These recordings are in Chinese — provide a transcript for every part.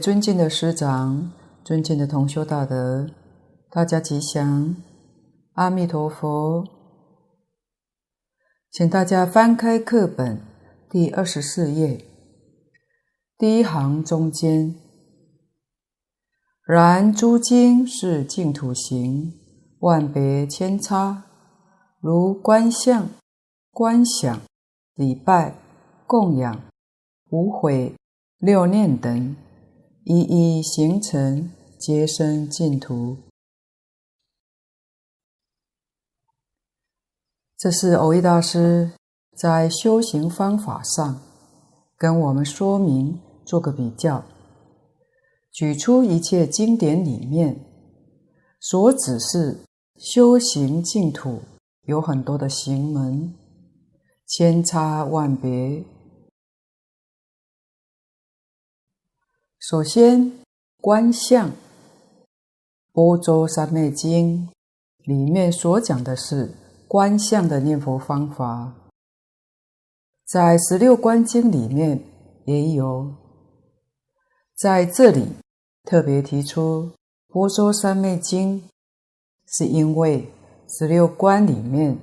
尊敬的师长、尊敬的同修大德，大家吉祥，阿弥陀佛。请大家翻开课本第二十四页，第一行中间。然诸经是净土行，万别千差，如观相、观想、礼拜、供养、无悔、六念等。一一形成，皆生净土。这是蕅益大师在修行方法上跟我们说明，做个比较，举出一切经典里面所指示修行净土有很多的行门，千差万别。首先，观相，《波州三昧经》里面所讲的是观相的念佛方法，在十六观经里面也有。在这里特别提出《波州三昧经》，是因为十六观里面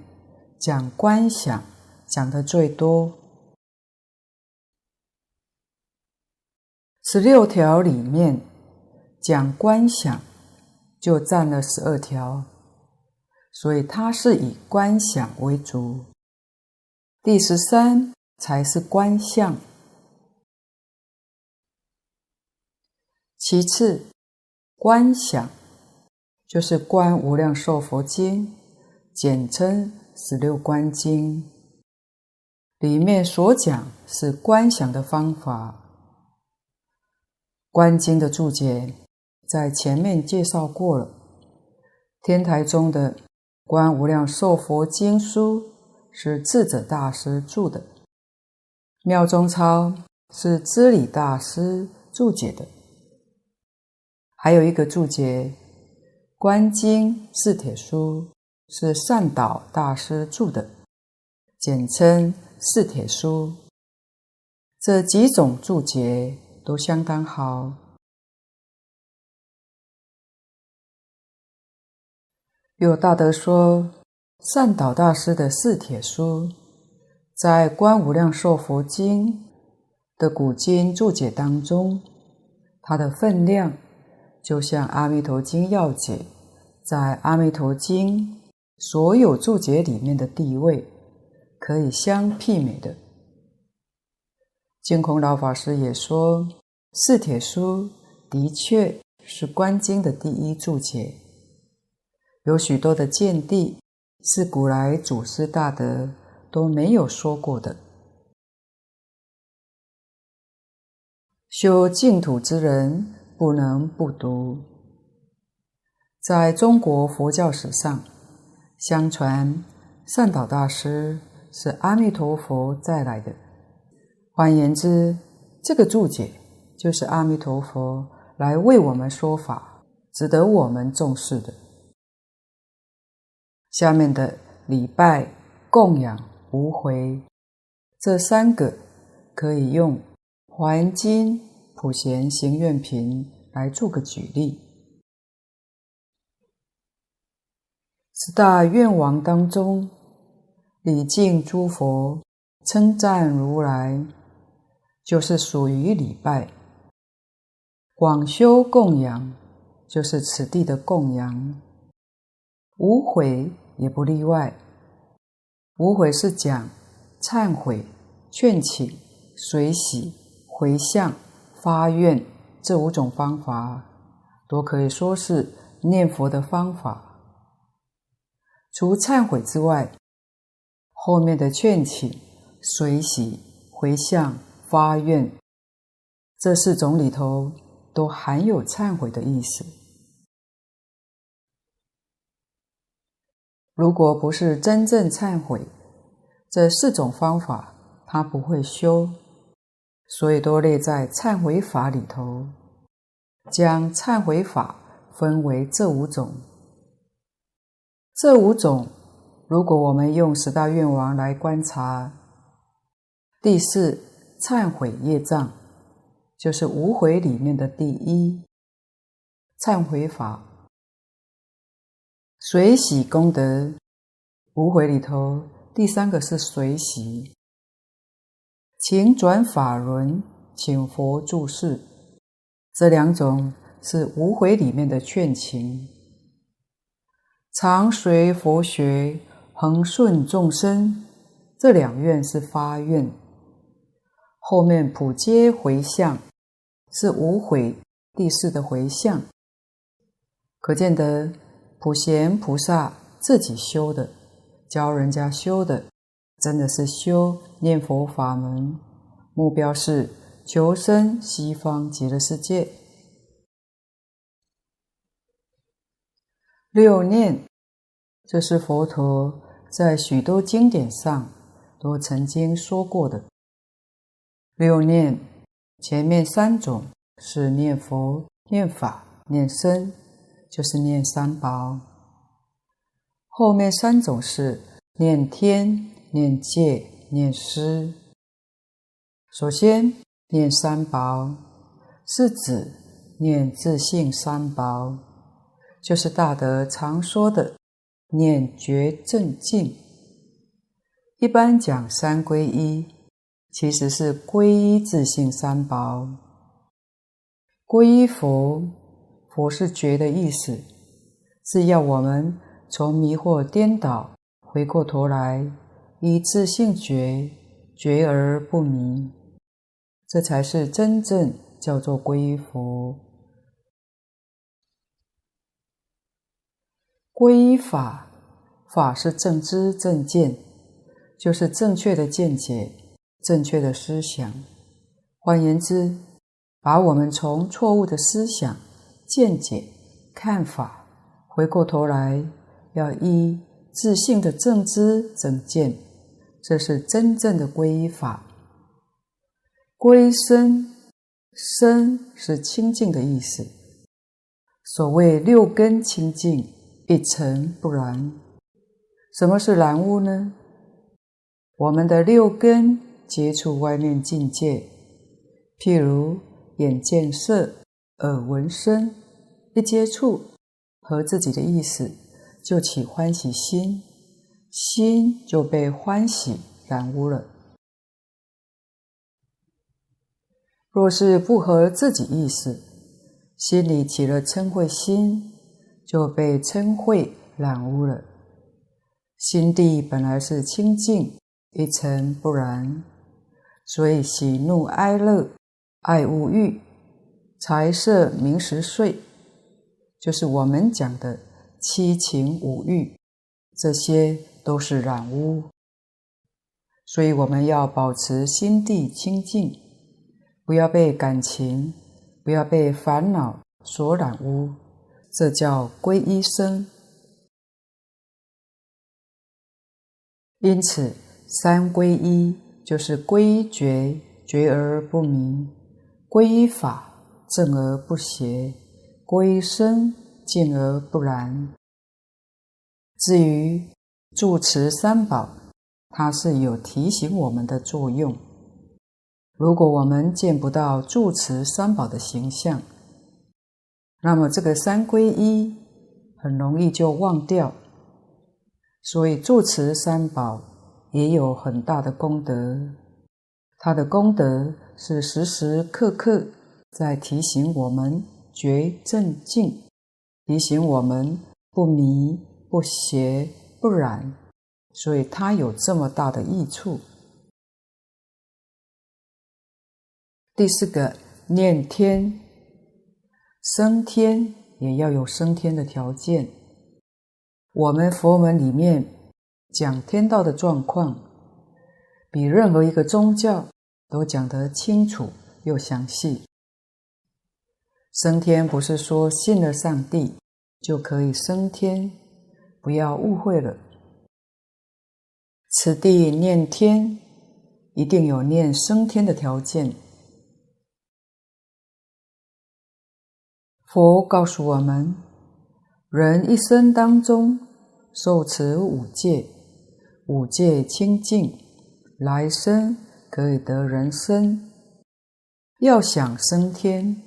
讲观想讲的最多。十六条里面讲观想，就占了十二条，所以它是以观想为主。第十三才是观相。其次，观想就是《观无量寿佛经》，简称十六观经，里面所讲是观想的方法。观经的注解在前面介绍过了。天台宗的《观无量寿佛经书》是智者大师注的，妙中钞是知礼大师注解的，还有一个注解《观经四帖书》是善导大师注的，简称四帖书。这几种注解。都相当好。有大德说，善导大师的四帖书，在《观无量寿佛经》的古今注解当中，它的分量就像《阿弥陀经要解》在《阿弥陀经》所有注解里面的地位，可以相媲美的。净空老法师也说，四帖书的确是观经的第一注解，有许多的见地是古来祖师大德都没有说过的。修净土之人不能不读。在中国佛教史上，相传善导大师是阿弥陀佛带来的。换言之，这个注解就是阿弥陀佛来为我们说法，值得我们重视的。下面的礼拜、供养、无悔这三个，可以用《华严经·普贤行愿品》来做个举例。十大愿王当中，礼敬诸佛，称赞如来。就是属于礼拜，广修供养，就是此地的供养，无悔也不例外。无悔是讲忏悔、劝请、随喜、回向、发愿这五种方法，都可以说是念佛的方法。除忏悔之外，后面的劝请、随喜、回向。发愿，这四种里头都含有忏悔的意思。如果不是真正忏悔，这四种方法他不会修，所以都列在忏悔法里头，将忏悔法分为这五种。这五种，如果我们用十大愿王来观察，第四。忏悔业障，就是无悔里面的第一忏悔法。随喜功德，无悔里头第三个是随喜。请转法轮，请佛住世，这两种是无悔里面的劝请。常随佛学，恒顺众生，这两愿是发愿。后面普皆回向，是无悔第四的回向。可见得普贤菩萨自己修的，教人家修的。真的是修念佛法门，目标是求生西方极乐世界。六念，这是佛陀在许多经典上都曾经说过的。六念，前面三种是念佛、念法、念僧，就是念三宝；后面三种是念天。念戒、念师。首先念三宝，是指念自性三宝，就是大德常说的念觉正净。一般讲三皈依，其实是皈依自性三宝。皈依佛，佛是觉的意思，是要我们从迷惑颠倒，回过头来。以自性觉，觉而不迷，这才是真正叫做皈依佛。皈依法，法是正知正见，就是正确的见解、正确的思想。换言之，把我们从错误的思想、见解、看法，回过头来，要依自性的正知正见。这是真正的皈依法。归身，身是清净的意思。所谓六根清净，一尘不染。什么是染污呢？我们的六根接触外面境界，譬如眼见色，耳闻声，一接触和自己的意思，就起欢喜心。心就被欢喜染污了。若是不合自己意思，心里起了嗔恚心，就被嗔恚染污了。心地本来是清净，一尘不染，所以喜怒哀乐、爱恶欲、财色名食睡，就是我们讲的七情五欲，这些。都是染污，所以我们要保持心地清净，不要被感情、不要被烦恼所染污，这叫皈依生。因此，三皈依就是归觉，觉而不迷；皈依法，正而不邪；皈依僧，净而不染。至于住持三宝，它是有提醒我们的作用。如果我们见不到住持三宝的形象，那么这个三归一很容易就忘掉。所以住持三宝也有很大的功德，他的功德是时时刻刻在提醒我们觉正净，提醒我们不迷不邪。不染，所以他有这么大的益处。第四个，念天，升天也要有升天的条件。我们佛门里面讲天道的状况，比任何一个宗教都讲得清楚又详细。升天不是说信了上帝就可以升天。不要误会了，此地念天，一定有念升天的条件。佛告诉我们，人一生当中受持五戒，五戒清净，来生可以得人身。要想升天，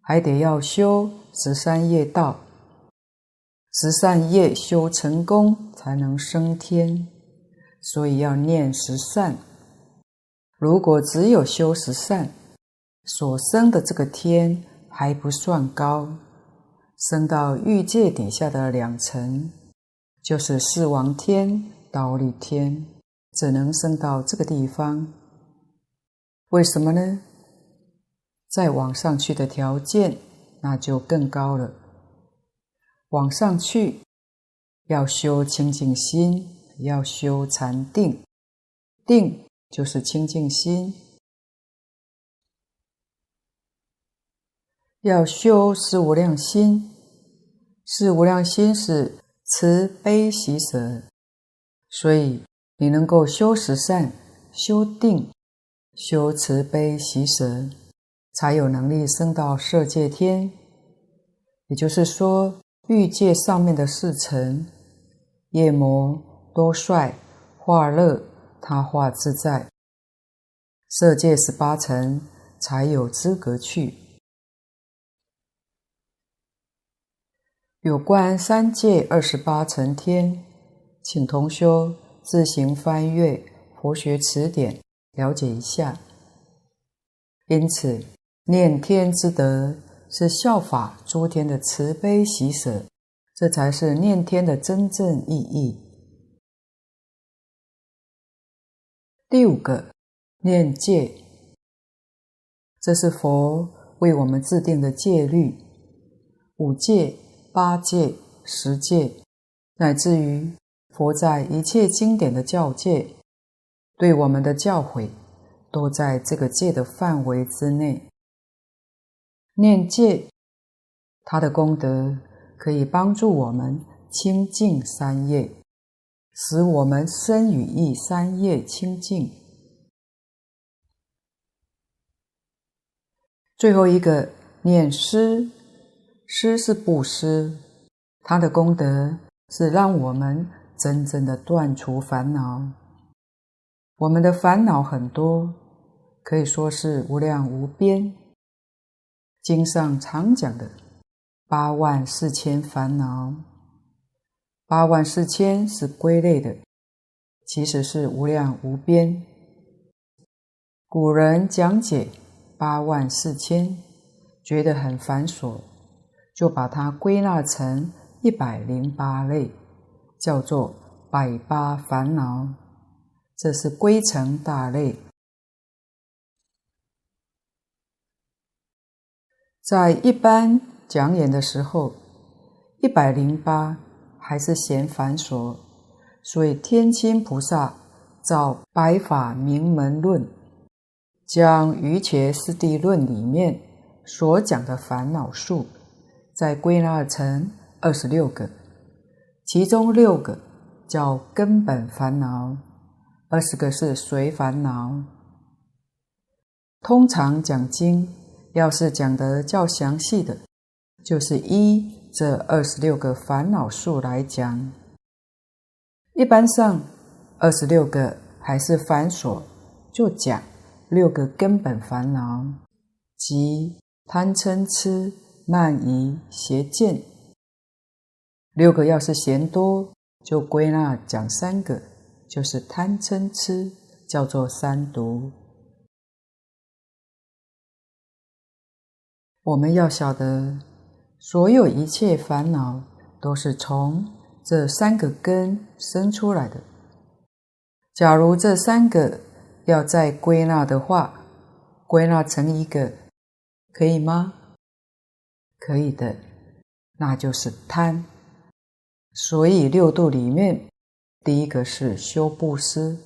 还得要修十三业道，十三业修成功才能升天，所以要念十善。如果只有修十善，所生的这个天还不算高，升到欲界底下的两层，就是四王天、忉利天，只能升到这个地方。为什么呢？再往上去的条件，那就更高了。往上去，要修清净心，要修禅定，定就是清净心，要修四无量心，四无量心是慈悲喜舍，所以你能够修十善，修定。修慈悲喜舍，才有能力升到色界天。也就是说，欲界上面的四层，夜魔、多帅、化乐、他化自在；色界十八层才有资格去。有关三界二十八层天，请同修自行翻阅《佛学词典》。了解一下，因此念天之德是效法诸天的慈悲喜舍，这才是念天的真正意义。第五个，念戒，这是佛为我们制定的戒律，五戒、八戒、十戒，乃至于佛在一切经典的教诫。对我们的教诲，都在这个戒的范围之内。念戒，它的功德可以帮助我们清净三业，使我们身语意三业清净。最后一个念施，施是布施，它的功德是让我们真正的断除烦恼。我们的烦恼很多，可以说是无量无边。经上常讲的八万四千烦恼，八万四千是归类的，其实是无量无边。古人讲解八万四千，觉得很繁琐，就把它归纳成一百零八类，叫做百八烦恼。这是归成大类，在一般讲演的时候，一百零八还是嫌繁琐，所以天亲菩萨照《百法明门论》，将《瑜伽师地论》里面所讲的烦恼数，再归纳成二十六个，其中六个叫根本烦恼。二十个是随烦恼。通常讲经，要是讲得较详细的，就是依这二十六个烦恼数来讲。一般上，二十六个还是繁琐，就讲六个根本烦恼，即贪嗔痴慢疑邪见。六个要是嫌多，就归纳讲三个。就是贪嗔痴，叫做三毒。我们要晓得，所有一切烦恼都是从这三个根生出来的。假如这三个要再归纳的话，归纳成一个，可以吗？可以的，那就是贪。所以六度里面。第一个是修布施，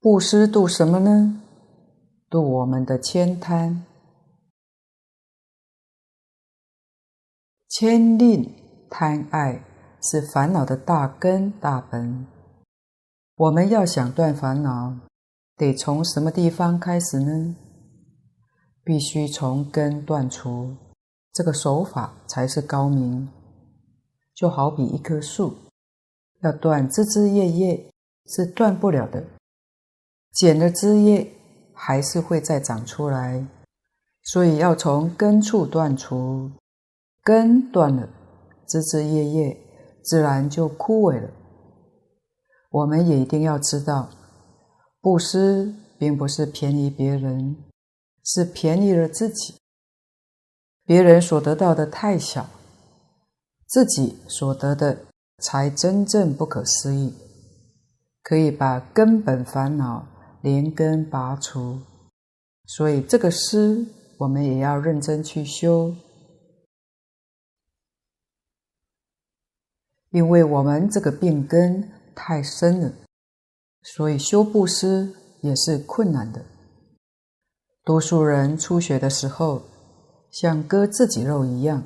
布施度什么呢？度我们的千贪、慳吝、贪爱，是烦恼的大根大本。我们要想断烦恼，得从什么地方开始呢？必须从根断除，这个手法才是高明。就好比一棵树。要断枝枝叶叶是断不了的，剪了枝叶还是会再长出来，所以要从根处断除。根断了，枝枝叶叶自然就枯萎了。我们也一定要知道，布施并不是便宜别人，是便宜了自己。别人所得到的太小，自己所得的才真正不可思议，可以把根本烦恼连根拔除。所以这个施，我们也要认真去修。因为我们这个病根太深了，所以修布施也是困难的。多数人初学的时候，像割自己肉一样，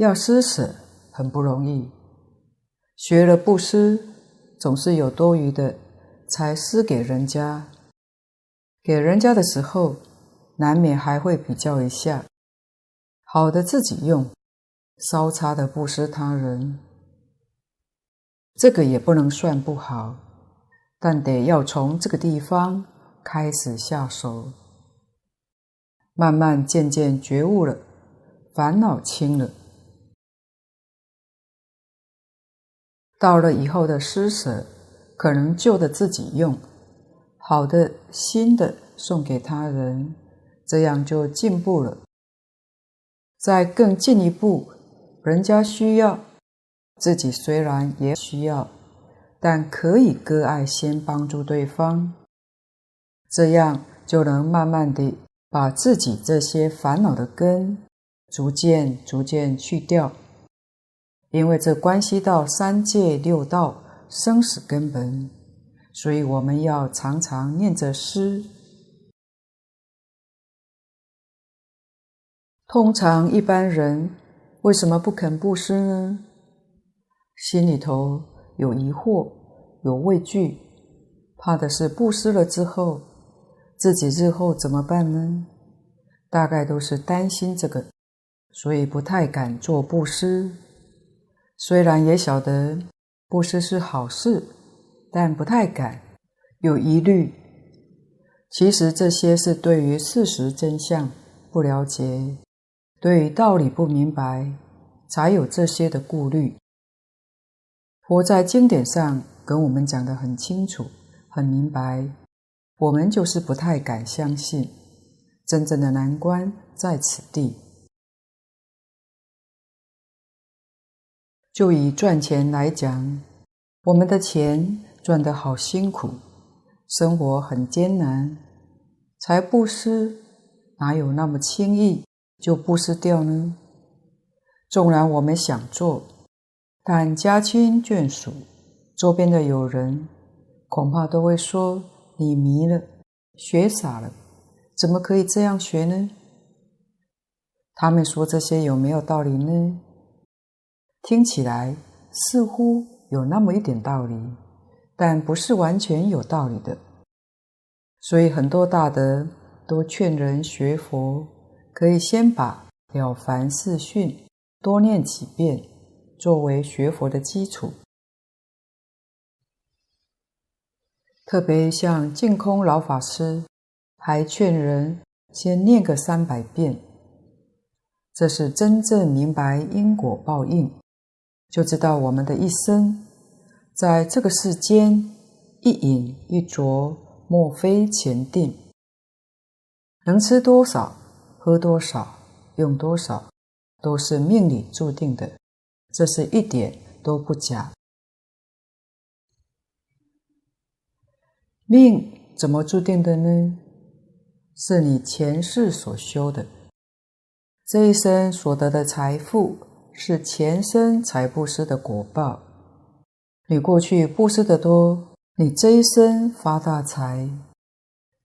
要施舍很不容易。学了布施，总是有多余的才施给人家。给人家的时候，难免还会比较一下，好的自己用，稍差的布施他人。这个也不能算不好，但得要从这个地方开始下手，慢慢渐渐觉悟了，烦恼轻了，到了以后的施舍，可能旧的自己用，好的新的送给他人，这样就进步了。再更进一步，人家需要。自己虽然也需要，但可以割爱先帮助对方，这样就能慢慢地把自己这些烦恼的根逐渐逐渐去掉，因为这关系到三界六道生死根本，所以我们要常常念着施。通常一般人为什么不肯布施呢？心里头有疑惑，有畏惧，怕的是布施了之后，自己日后怎么办呢？大概都是担心这个，所以不太敢做布施。虽然也晓得布施是好事，但不太敢，有疑虑。其实这些是对于事实真相不了解，对于道理不明白，才有这些的顾虑。佛在经典上跟我们讲得很清楚、很明白，我们就是不太敢相信。真正的难关在此地。就以赚钱来讲，我们的钱赚得好辛苦，生活很艰难，才布施，哪有那么轻易就布施掉呢？纵然我们想做。但家亲眷属、周边的友人，恐怕都会说：“你迷了，学傻了，怎么可以这样学呢？”他们说这些有没有道理呢？听起来似乎有那么一点道理，但不是完全有道理的。所以很多大德都劝人学佛，可以先把《了凡四训》多念几遍。作为学佛的基础，特别像净空老法师，还劝人先念个三百遍。这是真正明白因果报应，就知道我们的一生在这个世间一饮一啄，莫非前定，能吃多少、喝多少、用多少，都是命里注定的。这是一点都不假。命怎么注定的呢？是你前世所修的，这一生所得的财富是前生财布施的果报。你过去布施的多，你这一生发大财，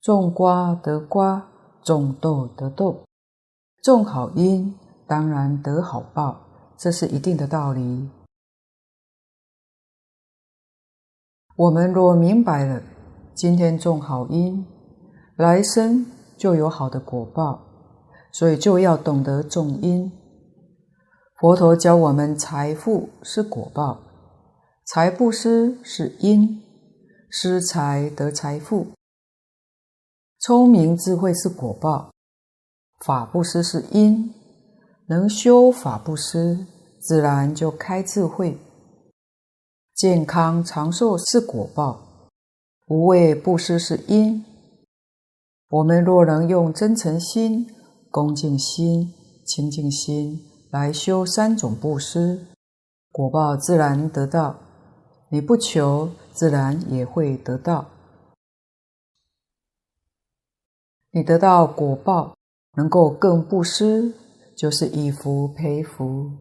种瓜得瓜，种豆得豆，种好因当然得好报。这是一定的道理。我们若明白了，今天种好因，来生就有好的果报，所以就要懂得种因。佛陀教我们，财富是果报，财布施是因，施财得财富。聪明智慧是果报，法布施是因，能修法布施，自然就开智慧。健康长寿是果报，无畏布施是因。我们若能用真诚心、恭敬心、清净心来修三种布施，果报自然得到。你不求，自然也会得到。你得到果报，能够更布施，就是以福培福。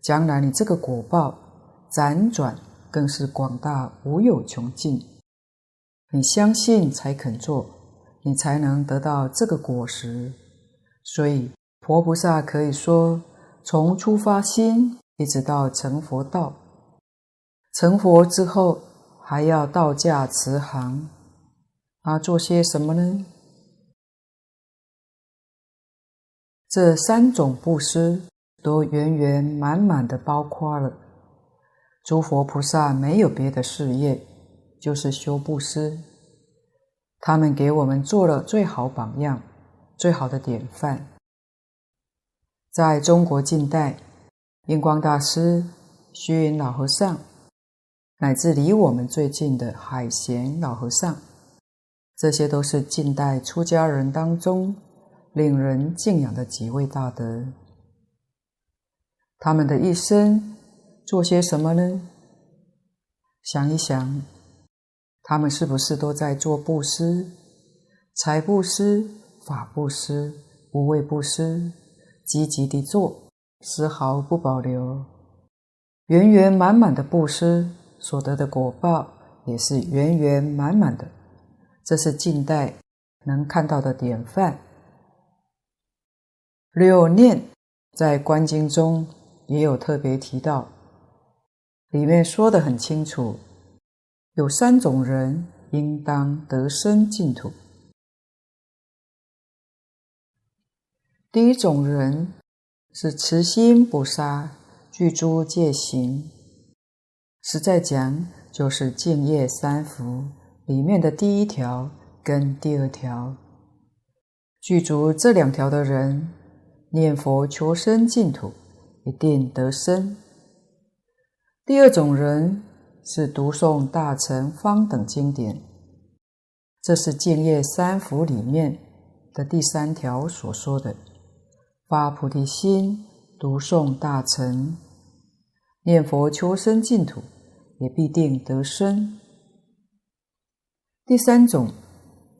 将来你这个果报辗转。更是广大无有穷尽，你相信才肯做，你才能得到这个果实。所以，佛菩萨可以说，从出发心一直到成佛道，成佛之后还要道驾慈航，他做些什么呢？这三种布施都圆圆满满的包括了。诸佛菩萨没有别的事业，就是修布施。他们给我们做了最好榜样，最好的典范。在中国近代，印光大师、虚云老和尚，乃至离我们最近的海贤老和尚，这些都是近代出家人当中令人敬仰的几位大德。他们的一生。做些什么呢？想一想，他们是不是都在做布施？财布施、法布施、无畏布施，积极地做，丝毫不保留，圆圆满满的布施所得的果报也是圆圆满满的。这是近代能看到的典范。六念在观经中也有特别提到。里面说得很清楚，有三种人应当得生净土。第一种人是慈心不杀，具诸戒行。实在讲，就是净业三福里面的第一条跟第二条。具足这两条的人，念佛求生净土，一定得生。第二种人是读诵大乘方等经典，这是净业三福里面的第三条所说的，发菩提心，读诵大乘，念佛求生净土，也必定得生。第三种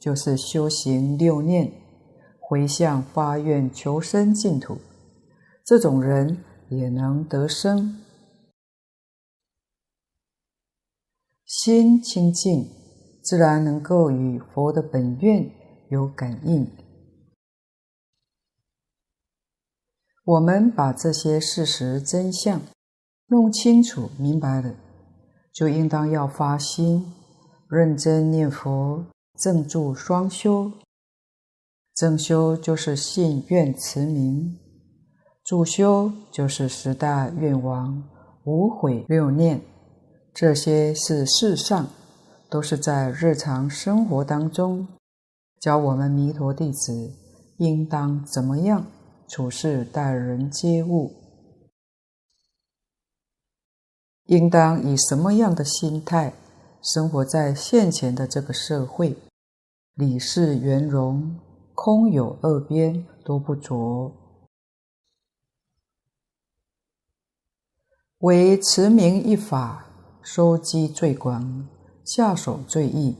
就是修行六念，回向发愿求生净土，这种人也能得生。心清净，自然能够与佛的本愿有感应。我们把这些事实真相弄清楚明白了，就应当要发心，认真念佛，正住双修。正修就是信愿持名，住修就是十大愿王、无悔六念。这些是世上，都是在日常生活当中教我们弥陀弟子应当怎么样处事待人接物，应当以什么样的心态生活在现前的这个社会，理事圆融，空有二边都不着，唯持名一法。收集最广，下手最易，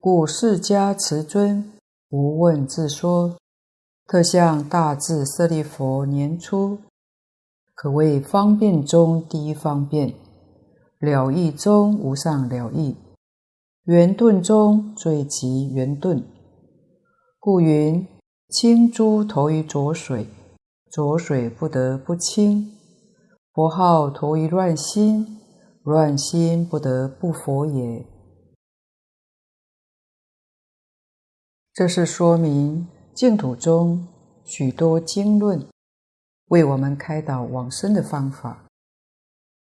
故释迦慈尊无问自说，特向大智舍利弗年初，可谓方便中第一方便，了义中无上了义，圆顿中最极圆顿。故云：清珠投于浊水，浊水不得不清；佛号投于乱心。乱心不得不佛也。这是说明净土中许多经论为我们开导往生的方法。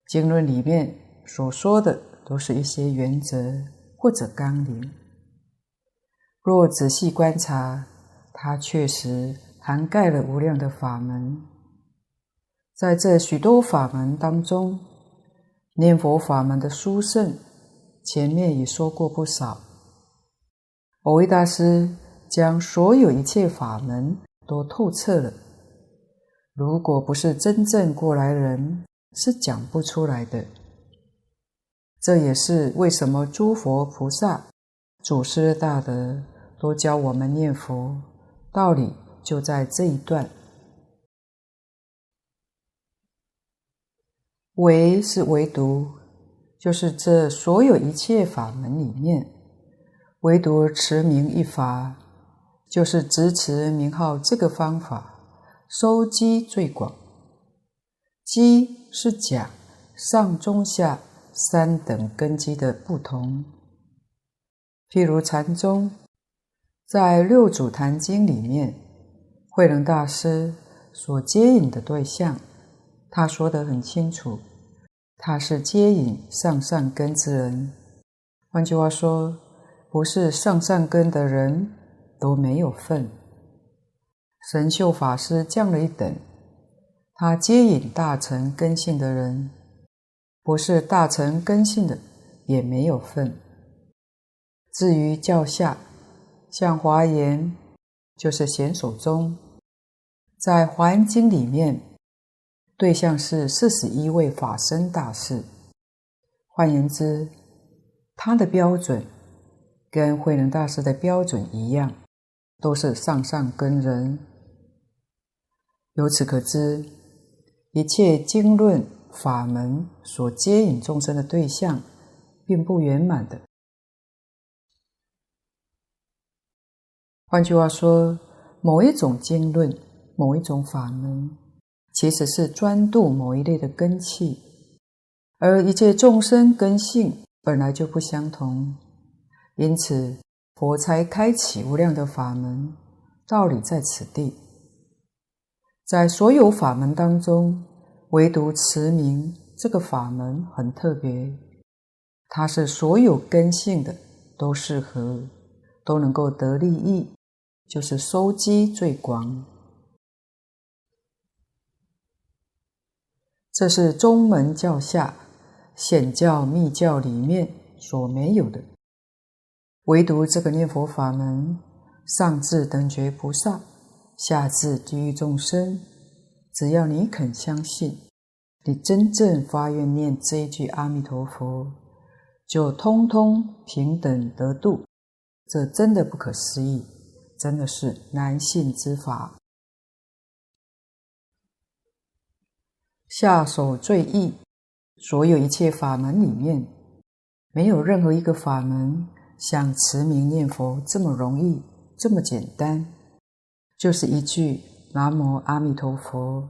经论里面所说的都是一些原则或者纲领。若仔细观察，它确实涵盖了无量的法门。在这许多法门当中，念佛法门的殊胜，前面也说过不少。蕅益大师将所有一切法门都透彻了，如果不是真正过来人，是讲不出来的。这也是为什么诸佛菩萨、祖师大德都教我们念佛，道理就在这一段。唯是唯独，就是这所有一切法门里面，唯独持名一法，就是执持名号这个方法，收集最广。基是讲上中下三等根基的不同。譬如禅宗，在《六祖坛经》里面，慧能大师所接引的对象，他说得很清楚。他是接引上善根之人，换句话说，不是上善根的人都没有份。神秀法师降了一等，他接引大乘根性的人，不是大乘根性的也没有份。至于教下，像华严，就是显手中，在《华严经》里面。对象是四十一位法身大士，换言之，他的标准跟慧能大师的标准一样，都是上上根人。由此可知，一切经论法门所接引众生的对象，并不圆满的。换句话说，某一种经论，某一种法门。其实是专度某一类的根器，而一切众生根性本来就不相同，因此佛才开启无量的法门。道理在此地，在所有法门当中，唯独持名这个法门很特别，它是所有根性的都适合，都能够得利益，就是收集最广。这是宗门教下显教密教里面所没有的，唯独这个念佛法门，上至等觉菩萨，下至地狱众生，只要你肯相信，你真正发愿念这一句阿弥陀佛，就通通平等得度。这真的不可思议，真的是难信之法。下手最易，所有一切法门里面，没有任何一个法门像持名念佛这么容易，这么简单。就是一句“南无阿弥陀佛”，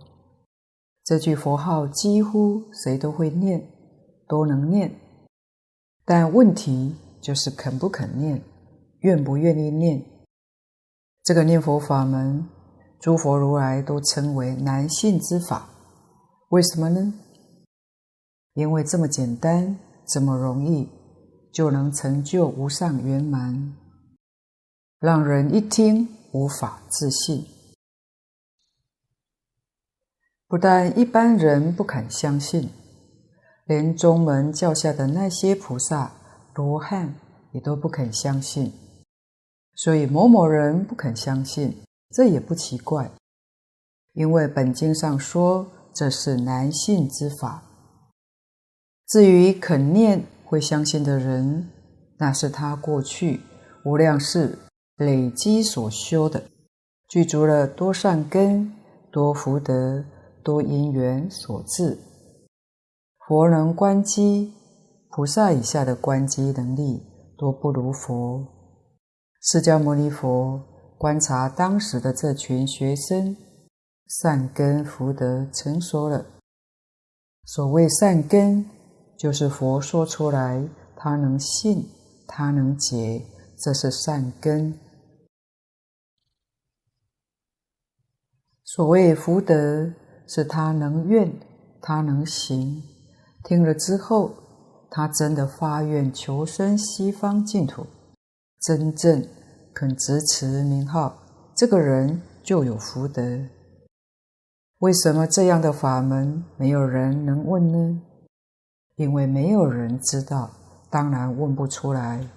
这句佛号几乎谁都会念，都能念。但问题就是肯不肯念，愿不愿意念。这个念佛法门，诸佛如来都称为难信之法。为什么呢？因为这么简单，这么容易，就能成就无上圆满，让人一听无法置信。不但一般人不肯相信，连宗门教下的那些菩萨、罗汉也都不肯相信。所以某某人不肯相信，这也不奇怪，因为本经上说。这是难信之法。至于肯念会相信的人，那是他过去无量世累积所修的，具足了多善根、多福德、多因缘所致。佛能观机，菩萨以下的观机能力都不如佛。释迦牟尼佛观察当时的这群学生。善根福德成熟了。所谓善根，就是佛说出来，他能信，他能解，这是善根。所谓福德，是他能愿，他能行。听了之后，他真的发愿求生西方净土，真正肯执持名号，这个人就有福德。为什么这样的法门没有人能问呢？因为没有人知道，当然问不出来。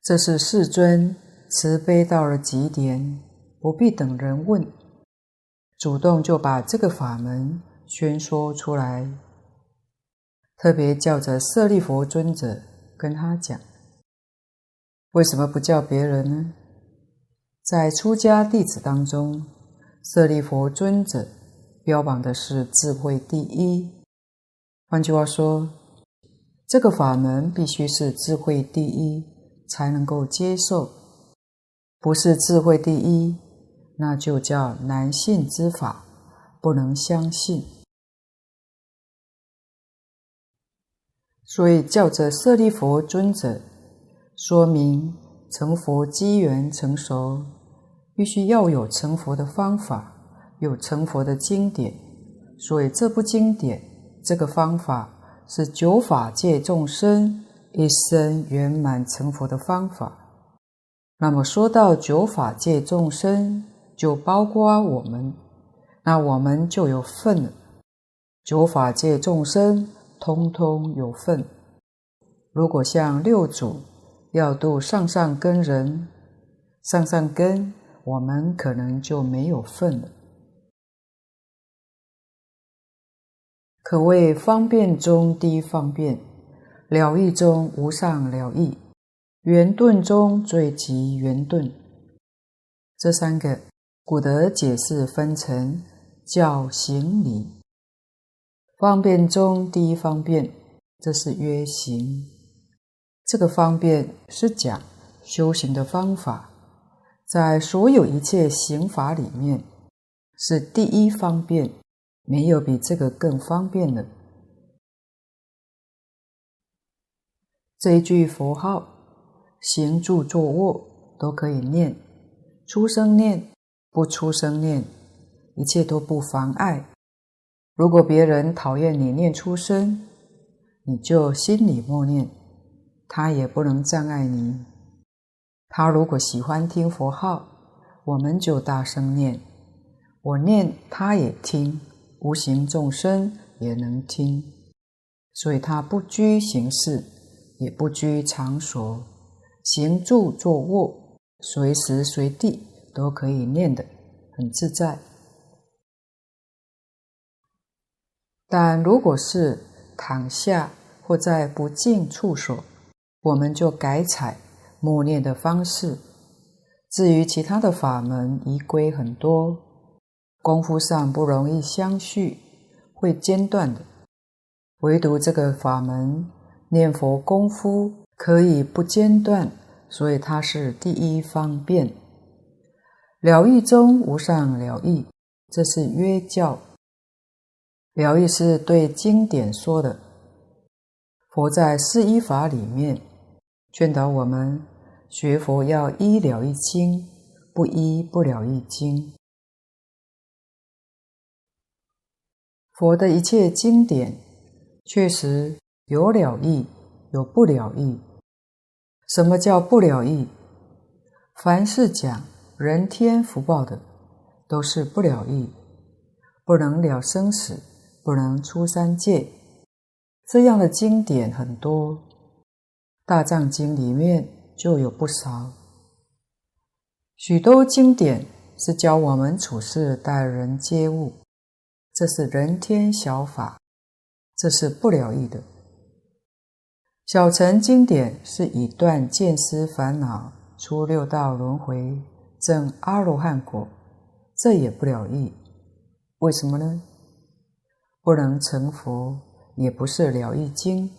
这是世尊慈悲到了极点，不必等人问，主动就把这个法门宣说出来，特别叫着舍利佛尊者跟他讲。为什么不叫别人呢？在出家弟子当中，舍利佛尊者标榜的是智慧第一。换句话说，这个法门必须是智慧第一才能够接受，不是智慧第一，那就叫难信之法，不能相信。所以叫着舍利弗尊者，说明。成佛机缘成熟，必须要有成佛的方法，有成佛的经典。所以这部经典，这个方法是九法界众生一生圆满成佛的方法。那么说到九法界众生，就包括我们，那我们就有份了。九法界众生通通有份。如果像六祖。要度上上根人，上上根我们可能就没有份了。可谓方便中第一方便，了义中无上了义，圆顿中最极圆顿。这三个古德解释分成教行理。方便中第一方便，这是约行。这个方便是讲修行的方法，在所有一切行法里面是第一方便，没有比这个更方便的。这一句佛号，行住坐卧都可以念，出声念，不出声念，一切都不妨碍。如果别人讨厌你念出声，你就心里默念。他也不能障碍你。他如果喜欢听佛号，我们就大声念，我念他也听，无形众生也能听。所以他不拘形式，也不拘场所，行住坐卧，随时随地都可以念得很自在。但如果是躺下或在不净处所，我们就改采默念的方式。至于其他的法门，仪规很多，功夫上不容易相续，会间断的。唯独这个法门，念佛功夫可以不间断，所以它是第一方便。了义中无上了义，这是约教。了义是对经典说的，佛在四依法里面。劝导我们学佛要依了义经，不依不了义经。佛的一切经典确实有了义，有不了义。什么叫不了义？凡是讲人天福报的，都是不了义，不能了生死，不能出三界。这样的经典很多。大藏经里面就有不少，许多经典是教我们处事待人接物，这是人天小法，这是不了义的。小乘经典是以断见思烦恼，出六道轮回，证阿罗汉果，这也不了义。为什么呢？不能成佛，也不是了义经。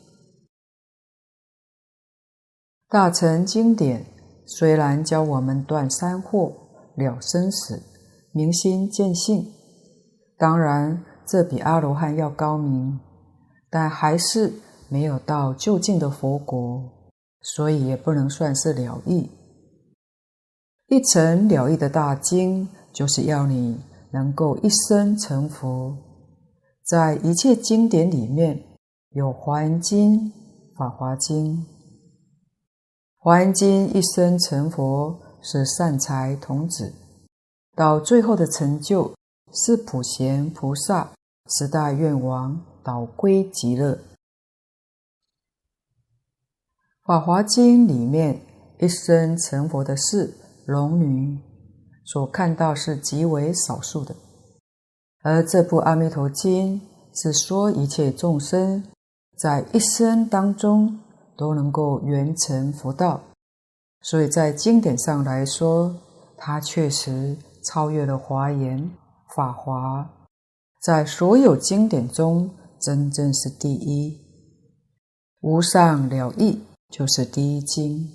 大乘经典虽然教我们断三惑、了生死、明心见性，当然这比阿罗汉要高明，但还是没有到就近的佛国，所以也不能算是了义。一层了义的大经，就是要你能够一生成佛。在一切经典里面，有《华严经》《法华经》。华严经一生成佛是善财童子，到最后的成就是普贤菩萨十大愿王导归极乐。法华经里面一生成佛的是龙女，所看到是极为少数的，而这部阿弥陀经是说一切众生在一生当中。都能够圆成佛道，所以在经典上来说，它确实超越了华严、法华，在所有经典中真正是第一。无上了义就是第一经，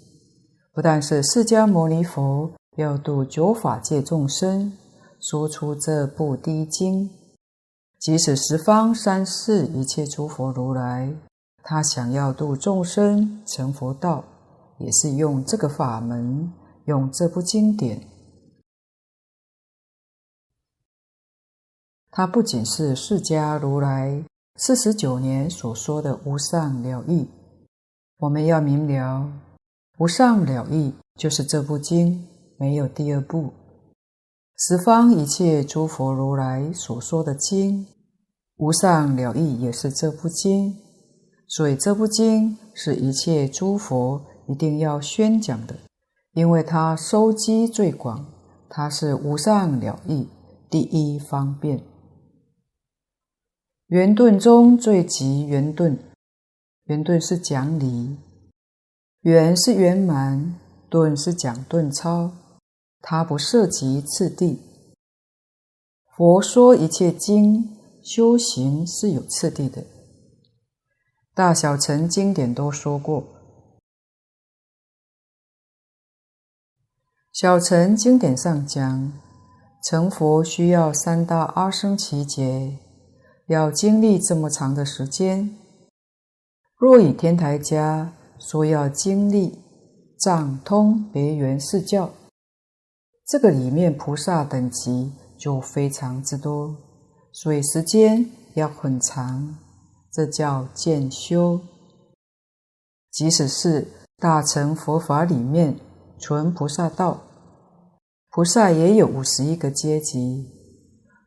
不但是释迦牟尼佛要度九法界众生，说出这部第一经，即使十方三世一切诸佛如来。他想要度众生成佛道，也是用这个法门，用这部经典。它不仅是释迦如来四十九年所说的无上了义，我们要明了，无上了义就是这部经，没有第二部。十方一切诸佛如来所说的经，无上了义也是这部经。所以这部经是一切诸佛一定要宣讲的，因为它收集最广，它是无上了义第一方便。圆顿中最极圆顿，圆顿是讲理，圆是圆满，顿是讲顿超，它不涉及次第。佛说一切经修行是有次第的。大小乘经典都说过，小乘经典上讲，成佛需要三大阿僧只劫，要经历这么长的时间。若以天台家说要经历藏通别圆四教，这个里面菩萨等级就非常之多，所以时间要很长。这叫渐修，即使是大乘佛法里面纯菩萨道，菩萨也有五十一个阶级，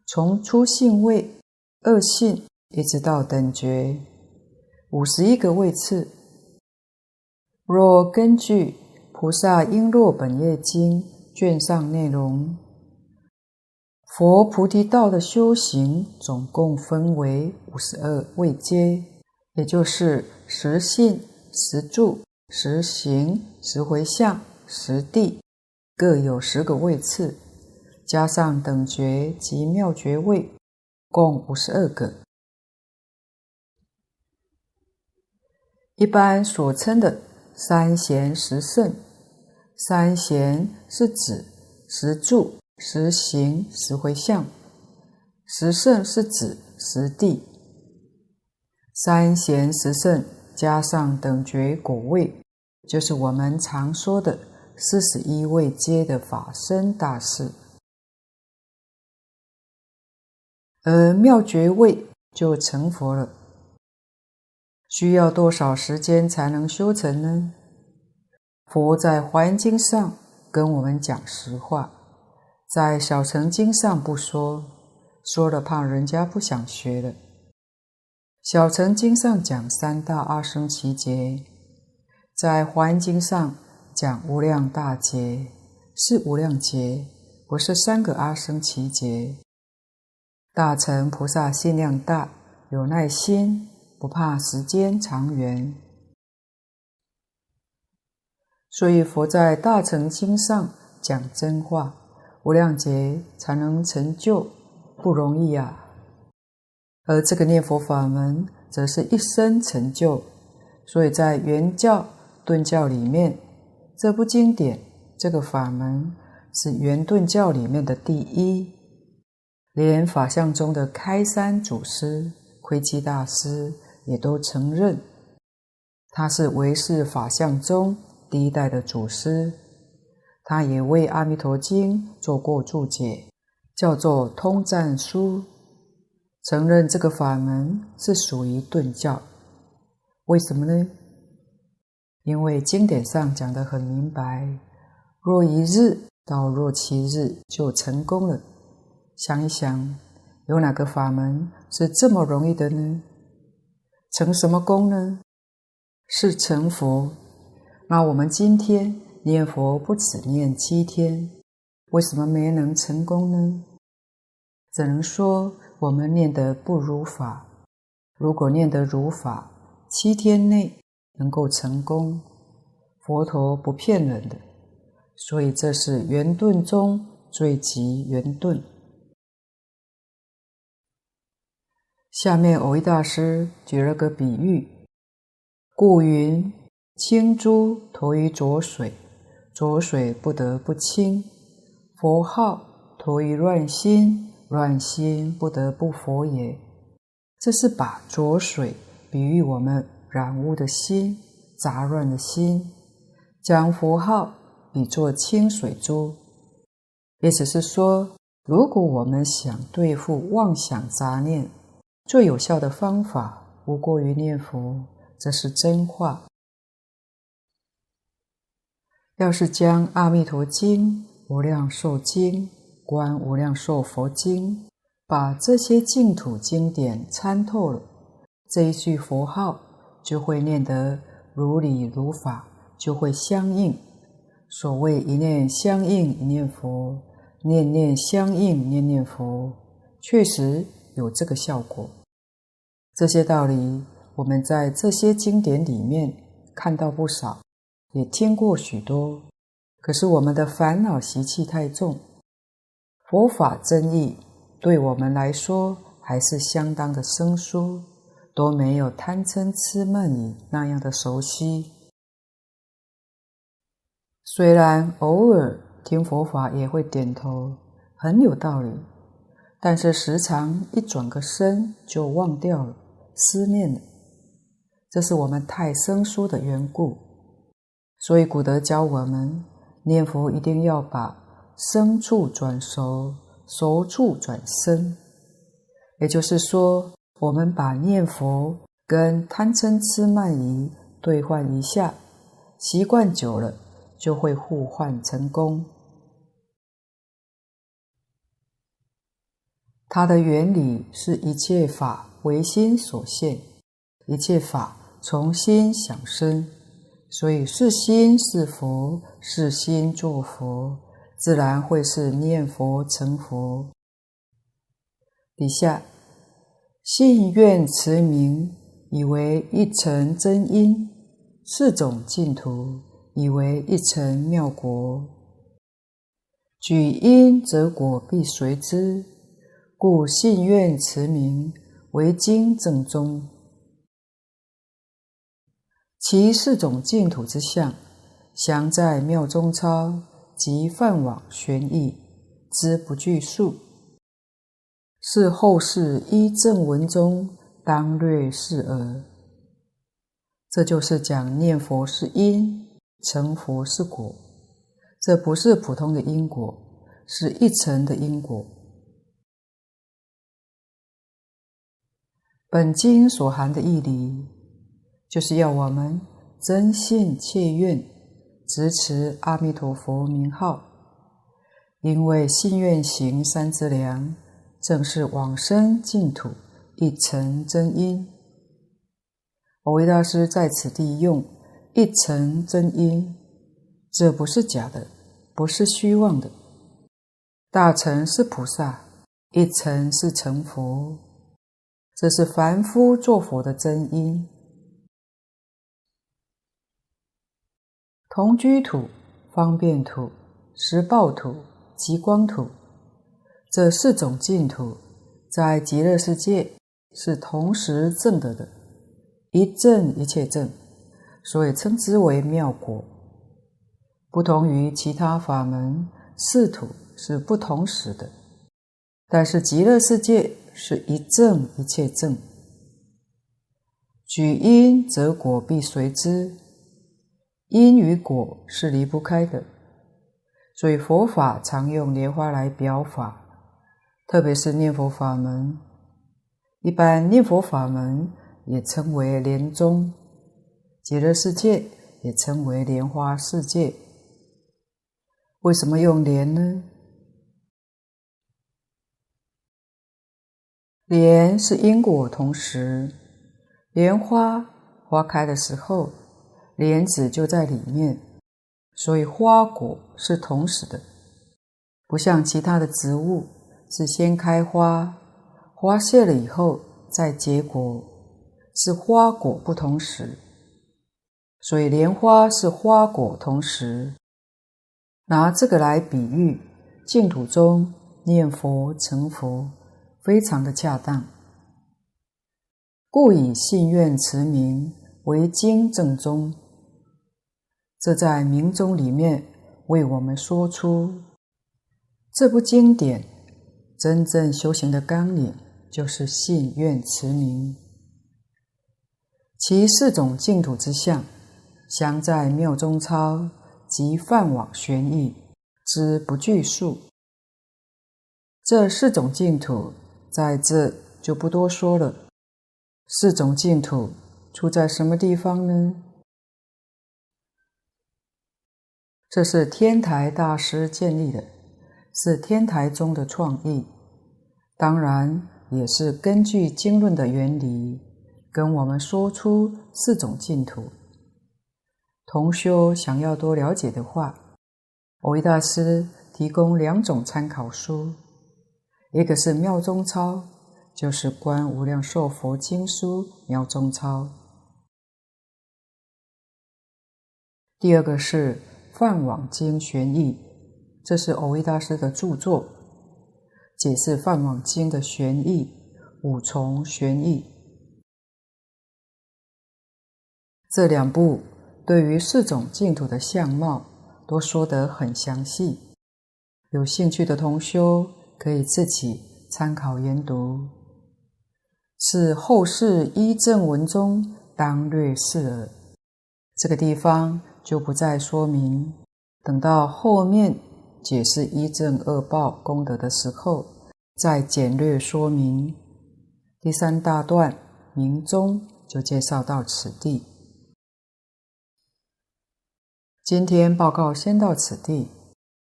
从初信位、二信一直到等觉，五十一个位次。若根据《菩萨瓔珞本业经》卷上内容。佛菩提道的修行总共分为五十二位阶，也就是十信、十住、十行、十回向、十地，各有十个位次，加上等觉及妙觉位，共五十二个。一般所称的三贤十圣，三贤是指十住。十行十回向，十圣是指十地，三贤十圣加上等觉果位，就是我们常说的四十一位阶的法身大士。而妙觉位就成佛了，需要多少时间才能修成呢？佛在《华严经》上跟我们讲实话。在小乘经上不说，说了怕人家不想学了。小乘经上讲三大阿僧只劫，在华严经上讲无量大劫，是无量劫，不是三个阿僧只劫。大乘菩萨心量大，有耐心，不怕时间长远，所以佛在大乘经上讲真话。无量劫才能成就，不容易啊！而这个念佛法门，则是一生成就。所以在圆教、顿教里面，这部经典、这个法门是圆顿教里面的第一。连法相中的开山祖师窥基大师也都承认，他是唯识法相中第一代的祖师。他也为《阿弥陀经》做过注解，叫做《通赞书》，承认这个法门是属于顿教。为什么呢？因为经典上讲得很明白，若一日到若七日就成功了。想一想，有哪个法门是这么容易的呢？成什么功呢？是成佛。那我们今天念佛不只念七天，为什么没能成功呢？只能说我们念得不如法。如果念得如法，七天内能够成功，佛陀不骗人的。所以这是圆顿中最极圆顿。下面蕅益大师举了个比喻，故云：清珠投于浊水，浊水不得不清；佛号投于乱心，乱心不得不佛也。这是把浊水比喻我们染污的心、杂乱的心，将佛号比作清水珠，意思是说，如果我们想对付妄想杂念，最有效的方法无过于念佛，这是真话。要是将《阿弥陀经》《无量寿经》《观无量寿佛经》，把这些净土经典参透了，这一句佛号就会念得如理如法，就会相应。所谓一念相应一念佛，念念相应念念佛，确实有这个效果。这些道理我们在这些经典里面看到不少，也听过许多。可是我们的烦恼习气太重，佛法真义。对我们来说还是相当的生疏，都没有贪嗔痴慢疑那样的熟悉。虽然偶尔听佛法也会点头，很有道理，但是时常一转个身就忘掉了，思念了。这是我们太生疏的缘故。所以古德教我们念佛一定要把生处转熟。熟处转生，也就是说，我们把念佛跟贪嗔痴慢疑兑换一下，习惯久了就会互换成功。它的原理是一切法唯心所现，一切法从心想生，所以是心是佛，是心作佛。自然会是念佛成佛。底下信愿持名，以为一尘真因；四种净土，以为一尘妙国。举因则果必随之，故信愿持名为经正宗。其四种净土之相，详在妙中钞。及梵网玄义，兹不具述，是后世依正文中当略示耳。这就是讲念佛是因，成佛是果。这不是普通的因果，是一层的因果。本经所含的义理，就是要我们真信切愿。执持阿弥陀佛名号，因为信愿行三资粮，正是往生净土一层真因。蕅益大师在此地用一层真因，这不是假的，不是虚妄的。大乘是菩萨，一层是成佛，这是凡夫作佛的真因。同居土、方便土、实报土、极光土，这四种净土，在极乐世界是同时证得的，一证一切证，所以称之为妙果。不同于其他法门，四土是不同时的，但是极乐世界是一正一切正。举因则果必随之。因与果是离不开的，所以佛法常用莲花来表法，特别是念佛法门。一般念佛法门也称为莲宗，极乐世界也称为莲花世界。为什么用莲呢？莲是因果同时，莲花花开的时候，莲子就在里面，所以花果是同时的，不像其他的植物是先开花，花谢了以后再结果，是花果不同时，所以莲花是花果同时。拿这个来比喻净土中念佛成佛，非常的恰当。故以信愿持名为经正宗，这在明宗里面为我们说出这部经典真正修行的纲领，就是信愿持名。其四种净土之相，详在妙中钞。及梵网玄义之不具数。这四种净土在这就不多说了。四种净土出在什么地方呢？这是天台大师建立的，是天台宗的创意，当然也是根据经论的原理，跟我们说出四种净土。同修想要多了解的话，蕅益大师提供两种参考书，一个是妙中钞，就是《观无量寿佛经书妙中钞》；第二个是《梵网经玄义》，这是蕅益大师的著作，解释《梵网经》的玄义，五重玄义。这两部。对于四种净土的相貌，都说得很详细。有兴趣的同修可以自己参考研读。是后世依正文中当略示耳。这个地方就不再说明，等到后面解释一正二报功德的时候，再简略说明。第三大段明宗就介绍到此地。今天报告先到此地，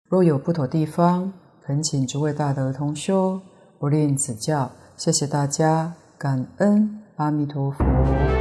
若有不妥地方，恳请诸位大德同修不吝指教。谢谢大家，感恩阿弥陀佛。